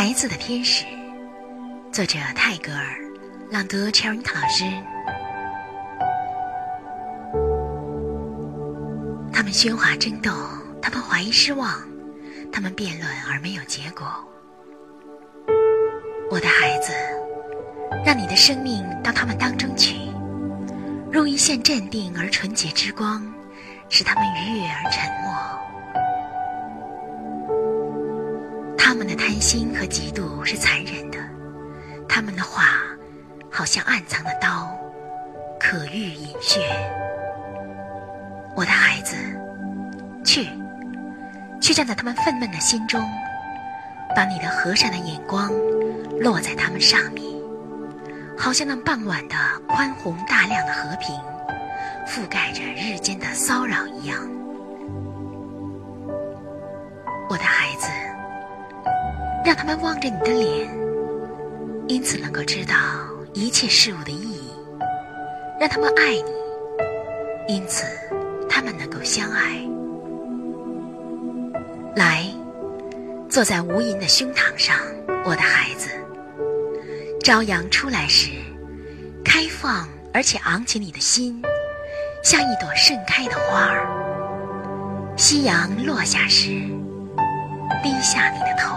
孩子的天使，作者泰戈尔，朗读 Cherry 老师。他们喧哗争斗，他们怀疑失望，他们辩论而没有结果。我的孩子，让你的生命到他们当中去，如一线镇定而纯洁之光，使他们愉悦而沉默。他们的贪心和嫉妒是残忍的，他们的话好像暗藏的刀，可喻饮血。我的孩子，去，去站在他们愤懑的心中，把你的和善的眼光落在他们上面，好像那傍晚的宽宏大量的和平，覆盖着日间的骚扰一样。让他们望着你的脸，因此能够知道一切事物的意义；让他们爱你，因此他们能够相爱。来，坐在无垠的胸膛上，我的孩子。朝阳出来时，开放而且昂起你的心，像一朵盛开的花儿；夕阳落下时，低下你的头。